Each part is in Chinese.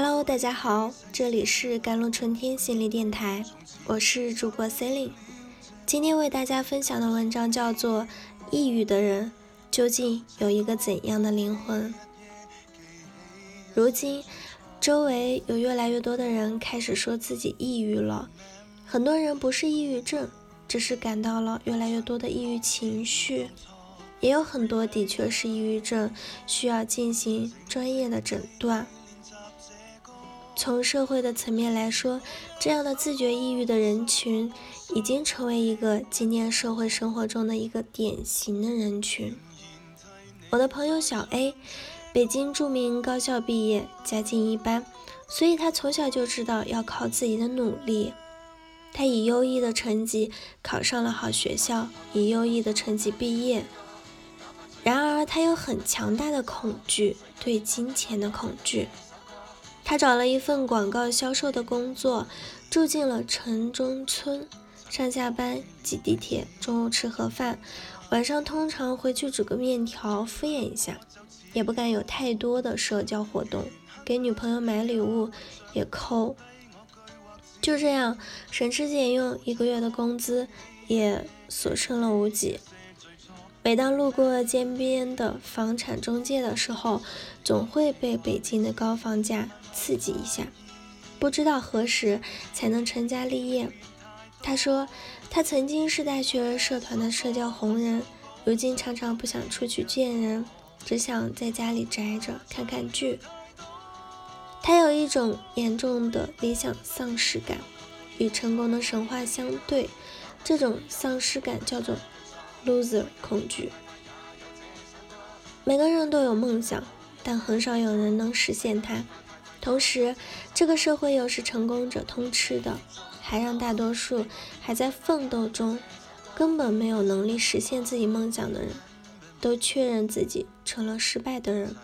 Hello，大家好，这里是甘露春天心理电台，我是主播 Celine。今天为大家分享的文章叫做《抑郁的人究竟有一个怎样的灵魂》。如今，周围有越来越多的人开始说自己抑郁了。很多人不是抑郁症，只是感到了越来越多的抑郁情绪。也有很多的确是抑郁症，需要进行专业的诊断。从社会的层面来说，这样的自觉抑郁的人群已经成为一个今天社会生活中的一个典型的人群。我的朋友小 A，北京著名高校毕业，家境一般，所以他从小就知道要靠自己的努力。他以优异的成绩考上了好学校，以优异的成绩毕业。然而，他有很强大的恐惧，对金钱的恐惧。他找了一份广告销售的工作，住进了城中村，上下班挤地铁，中午吃盒饭，晚上通常回去煮个面条敷衍一下，也不敢有太多的社交活动，给女朋友买礼物也抠。就这样省吃俭用，一个月的工资也所剩了无几。每当路过街边的房产中介的时候，总会被北京的高房价刺激一下，不知道何时才能成家立业。他说，他曾经是大学社团的社交红人，如今常常不想出去见人，只想在家里宅着看看剧。他有一种严重的理想丧失感，与成功的神话相对，这种丧失感叫做。Loser 恐惧。每个人都有梦想，但很少有人能实现它。同时，这个社会又是成功者通吃的，还让大多数还在奋斗中、根本没有能力实现自己梦想的人，都确认自己成了失败的人。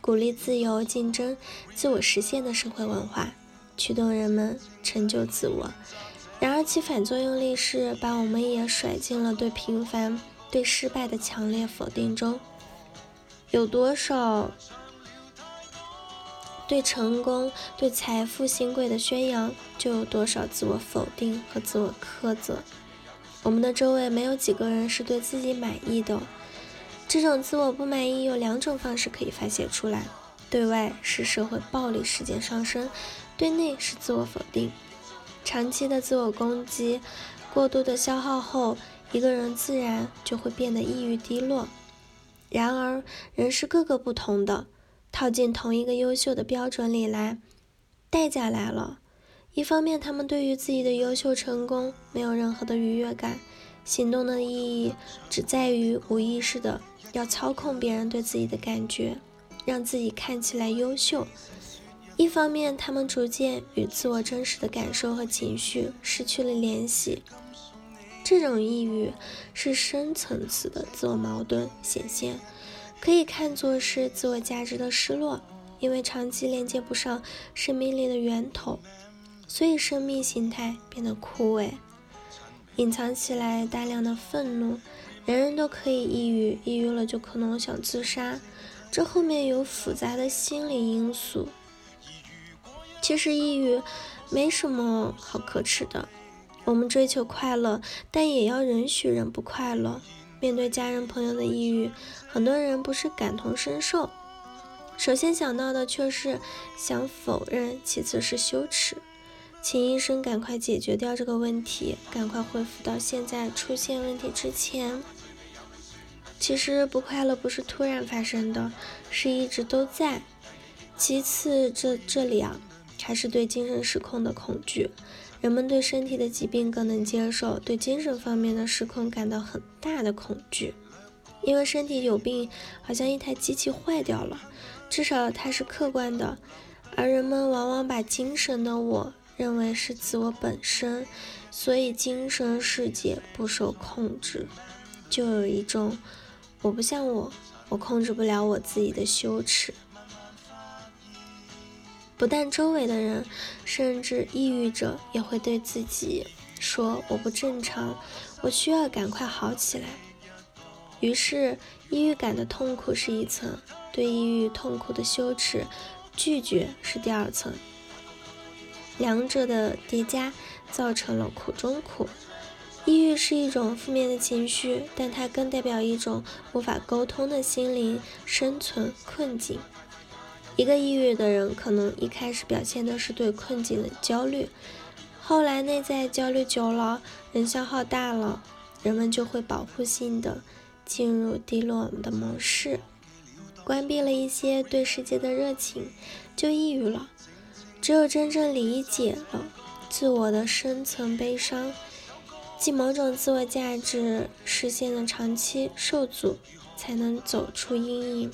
鼓励自由竞争、自我实现的社会文化，驱动人们成就自我。然而，其反作用力是把我们也甩进了对平凡、对失败的强烈否定中。有多少对成功、对财富新贵的宣扬，就有多少自我否定和自我苛责。我们的周围没有几个人是对自己满意的。这种自我不满意有两种方式可以发泄出来：对外是社会暴力事件上升，对内是自我否定。长期的自我攻击、过度的消耗后，一个人自然就会变得抑郁低落。然而，人是各个不同的，套进同一个优秀的标准里来，代价来了。一方面，他们对于自己的优秀成功没有任何的愉悦感，行动的意义只在于无意识的要操控别人对自己的感觉，让自己看起来优秀。一方面，他们逐渐与自我真实的感受和情绪失去了联系。这种抑郁是深层次的自我矛盾显现，可以看作是自我价值的失落，因为长期连接不上生命力的源头，所以生命形态变得枯萎，隐藏起来大量的愤怒。人人都可以抑郁，抑郁了就可能想自杀，这后面有复杂的心理因素。其实抑郁没什么好可耻的，我们追求快乐，但也要允许人不快乐。面对家人朋友的抑郁，很多人不是感同身受，首先想到的却是想否认，其次是羞耻。请医生赶快解决掉这个问题，赶快恢复到现在出现问题之前。其实不快乐不是突然发生的，是一直都在。其次，这这里啊。还是对精神失控的恐惧，人们对身体的疾病更能接受，对精神方面的失控感到很大的恐惧，因为身体有病，好像一台机器坏掉了，至少它是客观的，而人们往往把精神的我认为是自我本身，所以精神世界不受控制，就有一种我不像我，我控制不了我自己的羞耻。不但周围的人，甚至抑郁者也会对自己说：“我不正常，我需要赶快好起来。”于是，抑郁感的痛苦是一层，对抑郁痛苦的羞耻拒绝是第二层。两者的叠加造成了苦中苦。抑郁是一种负面的情绪，但它更代表一种无法沟通的心灵生存困境。一个抑郁的人可能一开始表现的是对困境的焦虑，后来内在焦虑久了，人消耗大了，人们就会保护性的进入低落的模式，关闭了一些对世界的热情，就抑郁了。只有真正理解了自我的深层悲伤。即某种自我价值实现的长期受阻，才能走出阴影。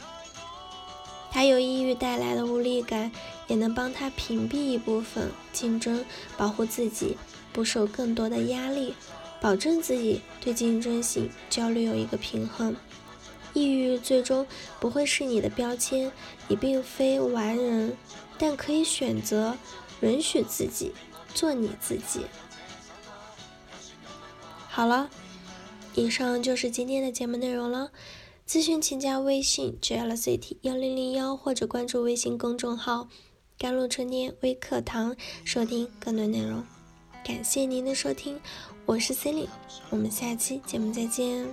他有抑郁带来的无力感，也能帮他屏蔽一部分竞争，保护自己不受更多的压力，保证自己对竞争性焦虑有一个平衡。抑郁最终不会是你的标签，你并非完人，但可以选择允许自己做你自己。好了，以上就是今天的节目内容了。咨询请加微信 jlcity 幺零零幺，或者关注微信公众号“甘露春天微课堂”，收听更多内容。感谢您的收听，我是 c e l i n e 我们下期节目再见。